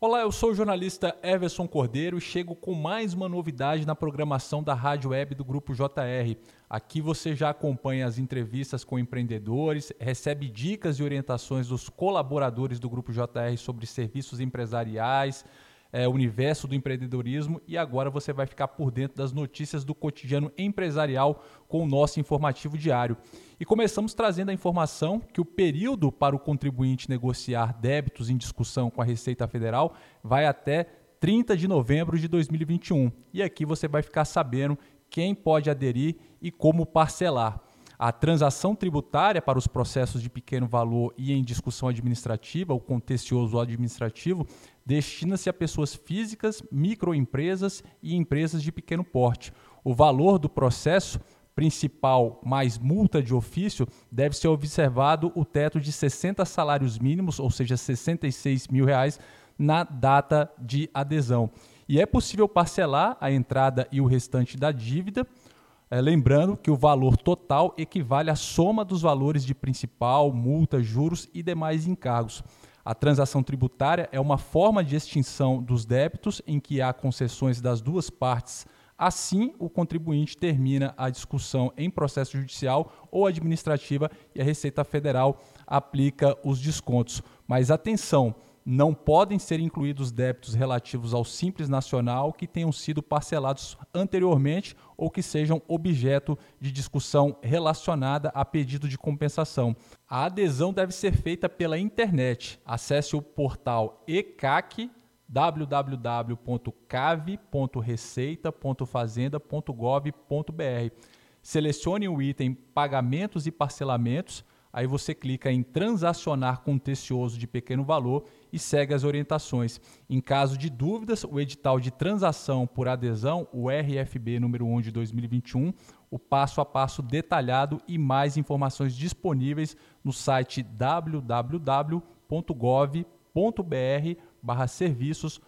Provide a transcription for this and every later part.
Olá, eu sou o jornalista Everson Cordeiro e chego com mais uma novidade na programação da Rádio Web do Grupo JR. Aqui você já acompanha as entrevistas com empreendedores, recebe dicas e orientações dos colaboradores do Grupo JR sobre serviços empresariais, é, universo do empreendedorismo e agora você vai ficar por dentro das notícias do cotidiano empresarial com o nosso informativo diário. E começamos trazendo a informação que o período para o contribuinte negociar débitos em discussão com a Receita Federal vai até 30 de novembro de 2021. E aqui você vai ficar sabendo quem pode aderir e como parcelar. A transação tributária para os processos de pequeno valor e em discussão administrativa, o contencioso administrativo, destina-se a pessoas físicas, microempresas e empresas de pequeno porte. O valor do processo principal mais multa de ofício, deve ser observado o teto de 60 salários mínimos, ou seja, 66 mil reais, na data de adesão. E é possível parcelar a entrada e o restante da dívida é, lembrando que o valor total equivale à soma dos valores de principal, multa, juros e demais encargos. A transação tributária é uma forma de extinção dos débitos em que há concessões das duas partes. Assim, o contribuinte termina a discussão em processo judicial ou administrativa e a Receita Federal aplica os descontos. Mas atenção, não podem ser incluídos débitos relativos ao Simples Nacional que tenham sido parcelados anteriormente ou que sejam objeto de discussão relacionada a pedido de compensação. A adesão deve ser feita pela internet. Acesse o portal ECAC www.cave.receita.fazenda.gov.br. Selecione o item Pagamentos e Parcelamentos Aí você clica em transacionar contencioso de pequeno valor e segue as orientações. Em caso de dúvidas, o edital de transação por adesão, o RFB número 1 de 2021, o passo a passo detalhado e mais informações disponíveis no site www.gov.br/serviços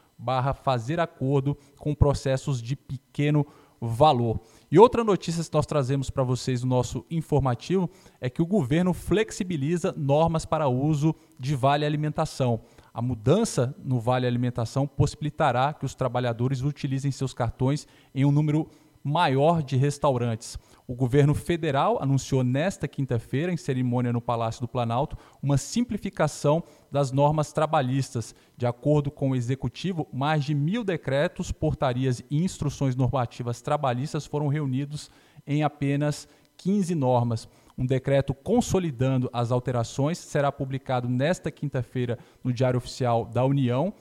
fazer acordo com processos de pequeno valor. E outra notícia que nós trazemos para vocês no nosso informativo é que o governo flexibiliza normas para uso de vale alimentação. A mudança no vale alimentação possibilitará que os trabalhadores utilizem seus cartões em um número maior de restaurantes. O governo federal anunciou nesta quinta-feira, em cerimônia no Palácio do Planalto, uma simplificação das normas trabalhistas. De acordo com o executivo, mais de mil decretos, portarias e instruções normativas trabalhistas foram reunidos em apenas 15 normas. Um decreto consolidando as alterações será publicado nesta quinta-feira no Diário Oficial da União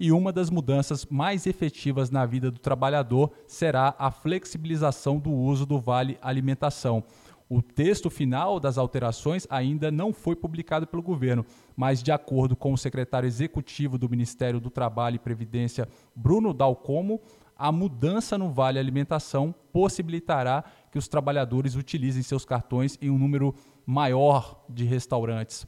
e uma das mudanças mais efetivas na vida do trabalhador será a flexibilização do uso do vale alimentação. O texto final das alterações ainda não foi publicado pelo governo, mas, de acordo com o secretário executivo do Ministério do Trabalho e Previdência, Bruno Dalcomo, a mudança no Vale Alimentação possibilitará que os trabalhadores utilizem seus cartões em um número maior de restaurantes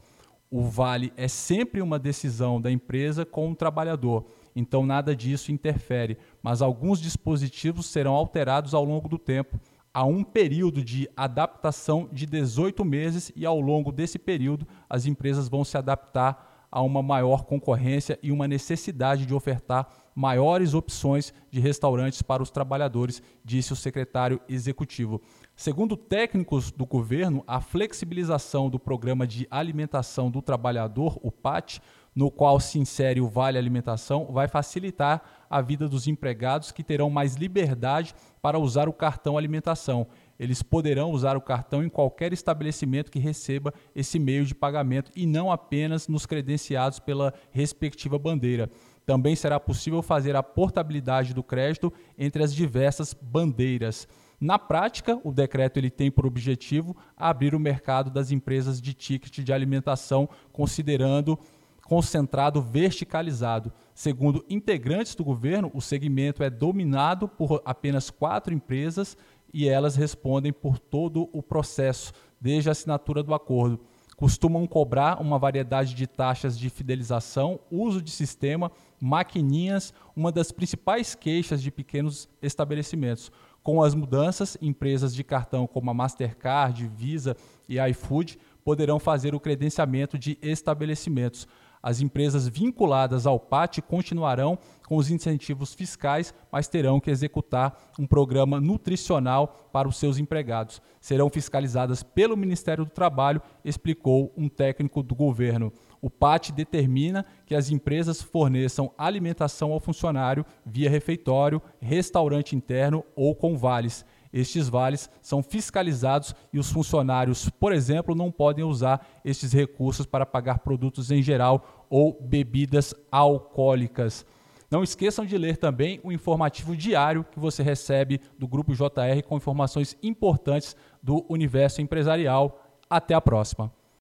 o vale é sempre uma decisão da empresa com o trabalhador, então nada disso interfere, mas alguns dispositivos serão alterados ao longo do tempo. Há um período de adaptação de 18 meses e ao longo desse período as empresas vão se adaptar a uma maior concorrência e uma necessidade de ofertar maiores opções de restaurantes para os trabalhadores, disse o secretário executivo. Segundo técnicos do governo, a flexibilização do programa de alimentação do trabalhador, o PAT, no qual se insere o Vale Alimentação, vai facilitar a vida dos empregados que terão mais liberdade para usar o cartão alimentação. Eles poderão usar o cartão em qualquer estabelecimento que receba esse meio de pagamento e não apenas nos credenciados pela respectiva bandeira. Também será possível fazer a portabilidade do crédito entre as diversas bandeiras. Na prática, o decreto ele tem por objetivo abrir o mercado das empresas de ticket de alimentação, considerando concentrado verticalizado. Segundo integrantes do governo, o segmento é dominado por apenas quatro empresas e elas respondem por todo o processo, desde a assinatura do acordo. Costumam cobrar uma variedade de taxas de fidelização, uso de sistema, maquininhas, uma das principais queixas de pequenos estabelecimentos. Com as mudanças, empresas de cartão como a Mastercard, Visa e iFood poderão fazer o credenciamento de estabelecimentos. As empresas vinculadas ao PAT continuarão com os incentivos fiscais, mas terão que executar um programa nutricional para os seus empregados. Serão fiscalizadas pelo Ministério do Trabalho, explicou um técnico do governo. O PAT determina que as empresas forneçam alimentação ao funcionário via refeitório, restaurante interno ou com vales. Estes vales são fiscalizados e os funcionários, por exemplo, não podem usar estes recursos para pagar produtos em geral ou bebidas alcoólicas. Não esqueçam de ler também o informativo diário que você recebe do Grupo JR com informações importantes do universo empresarial. Até a próxima!